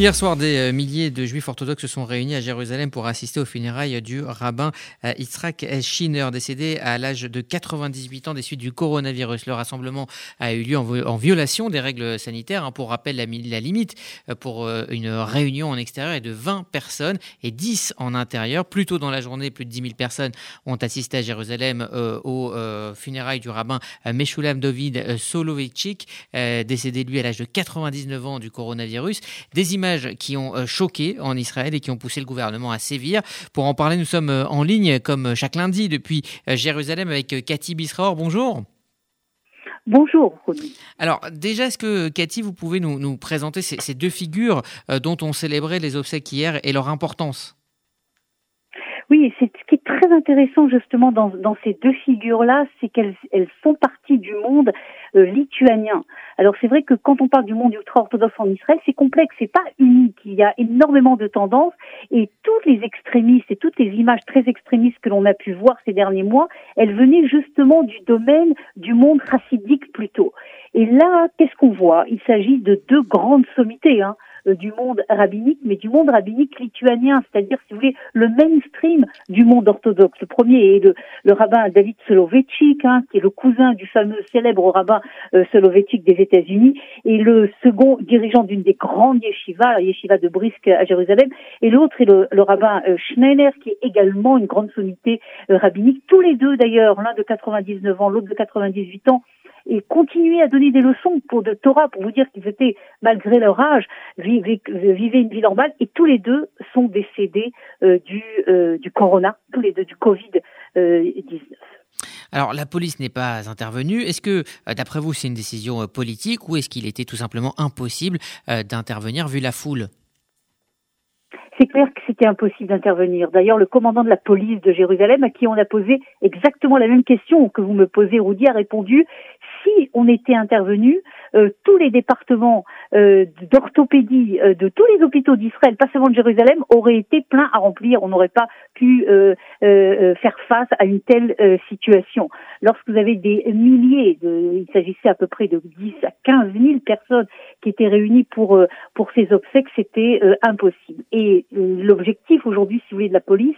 Hier soir, des euh, milliers de juifs orthodoxes se sont réunis à Jérusalem pour assister aux funérailles du rabbin euh, Yitzhak Schiner, décédé à l'âge de 98 ans des suites du coronavirus. Le rassemblement a eu lieu en, violation des règles sanitaires. Hein. Pour rappel, la, limite euh, pour une réunion en extérieur est de 20 personnes et 10 en intérieur. Plus tôt dans la journée, plus de 10 000 personnes ont assisté à Jérusalem aux funérailles du rabbin Meshulam David Soloveitchik, décédé lui à l'âge de 99 ans du coronavirus. Des images qui ont euh, choqué en Israël et qui ont poussé le gouvernement à sévir. Pour en parler, nous sommes euh, en ligne comme chaque lundi depuis euh, Jérusalem avec Cathy Bisraor. Bonjour. Bonjour. Alors déjà, est-ce que Cathy, vous pouvez nous, présenter ces, deux figures dont on célébrait les obsèques hier et leur importance? Oui, c'est ce qui est très intéressant justement dans, ces deux figures-là, c'est qu'elles font partie du monde euh, lituanien. Alors c'est vrai que quand on parle du monde ultra-orthodoxe en Israël, c'est complexe, c'est pas unique. Il y a énormément de tendances et toutes les extrémistes et toutes les images très extrémistes que l'on a pu voir ces derniers mois, elles venaient justement du domaine du monde chassidique plutôt. Et là, qu'est-ce qu'on voit? Il s'agit de deux grandes sommités. Hein. Euh, du monde rabbinique, mais du monde rabbinique lituanien, c'est-à-dire, si vous voulez, le mainstream du monde orthodoxe. Le premier est le, rabbin David Soloveitchik, hein, qui est le cousin du fameux célèbre rabbin euh, des États-Unis, et le second dirigeant d'une des grandes yeshivas, la yeshiva de Brisk à Jérusalem, et l'autre est le, rabbin euh, Schneider, qui est également une grande sommité euh, rabbinique. Tous les deux, d'ailleurs, l'un de 99 ans, l'autre de 98 ans, et continuer à donner des leçons pour de Torah pour vous dire qu'ils étaient, malgré leur âge, vivaient, une vie normale et tous les deux sont décédés euh, du, euh, du corona, tous les deux du Covid-19. Euh, alors la police n'est pas intervenue. Est-ce que, d'après vous, c'est une décision politique ou est-ce qu'il était tout simplement impossible d'intervenir vu la foule? C'est clair que c'était impossible d'intervenir. D'ailleurs, le commandant de la police de Jérusalem, à qui on a posé exactement la même question que vous me posez, Rudy, a répondu si on était intervenu, euh, tous les départements euh, d'orthopédie euh, de tous les hôpitaux d'Israël, pas seulement de Jérusalem, auraient été pleins à remplir. On n'aurait pas pu faire face à une telle situation. Lorsque vous avez des milliers, de, il s'agissait à peu près de 10 à 15 000 personnes qui étaient réunies pour pour ces obsèques, c'était impossible. Et l'objectif aujourd'hui, si vous voulez, de la police,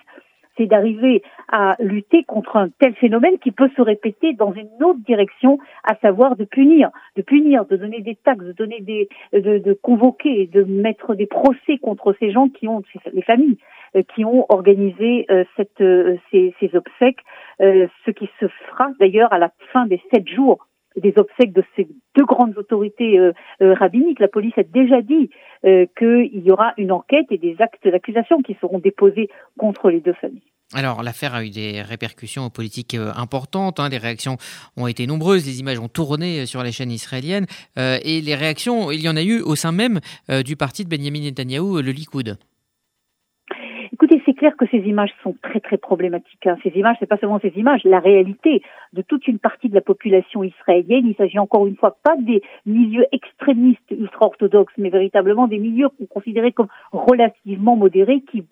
c'est d'arriver à lutter contre un tel phénomène qui peut se répéter dans une autre direction, à savoir de punir, de punir, de donner des taxes, de donner des, de, convoquer, de mettre des procès contre ces gens qui ont, les familles, euh, qui ont organisé euh, euh, ces, obsèques, ce qui se fera d'ailleurs à la fin des sept jours des obsèques de ces deux grandes autorités rabbiniques. La police a déjà dit qu'il y aura une enquête et des actes d'accusation qui seront déposés contre les deux familles. Alors l'affaire a eu des répercussions politiques euh, importantes, hein. les réactions ont été nombreuses, les images ont tourné euh, sur les chaînes israéliennes euh, et les réactions, il y en a eu au sein même du parti de Benjamin Netanyahu, le Likoud clair que ces images sont très très problématiques. Hein. Ces images, c'est pas seulement ces images, la réalité de toute une partie de la population israélienne. Il s'agit encore une fois pas des milieux extrémistes ultra-orthodoxes, mais véritablement des milieux qu'on considérait comme relativement modérés, qui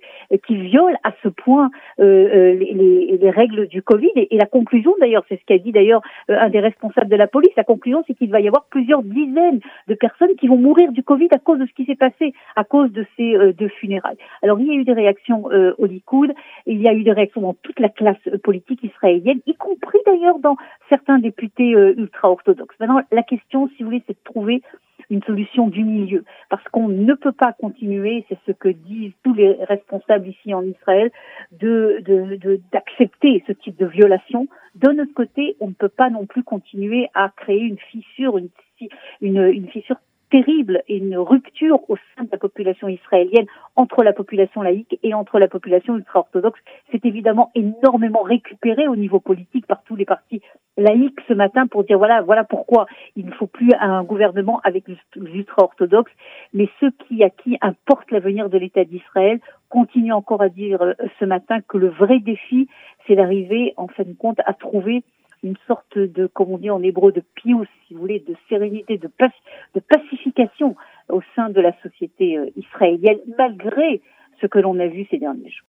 qui violent à ce point euh, euh les, les, règles du Covid. Et, la conclusion, d'ailleurs, c'est ce qu'a dit d'ailleurs euh, un des responsables de la police. La conclusion, c'est qu'il va y avoir plusieurs dizaines de personnes qui vont mourir du Covid à cause de ce qui s'est passé, à cause de ces euh, deux funérailles. Alors, il y a eu des réactions au Likoud. Il y a eu des réactions dans toute la classe euh, politique israélienne, y compris d'ailleurs dans certains députés euh, ultra-orthodoxes. Maintenant, la question, si vous voulez, c'est de trouver une solution du milieu, parce qu'on ne peut pas continuer, c'est ce que disent tous les responsables ici en Israël, de d'accepter ce type de violation. De notre côté, on ne peut pas non plus continuer à créer une fissure, une, fissure terrible et une rupture au sein population israélienne entre la population laïque et entre la population ultra-orthodoxe. C'est évidemment énormément récupéré au niveau politique par tous les partis laïques ce matin pour dire voilà, voilà pourquoi il ne faut plus un gouvernement avec les ultra-orthodoxes, mais ceux qui, à qui importe l'avenir de l'État d'Israël continuent encore à dire euh, ce matin que le vrai défi, c'est d'arriver, en fin de compte, à trouver une sorte de, comme on dit en hébreu, de pious, si vous voulez, de sérénité, de, de pacification au sein de la société euh, israélienne, malgré ce que l'on a vu ces derniers jours.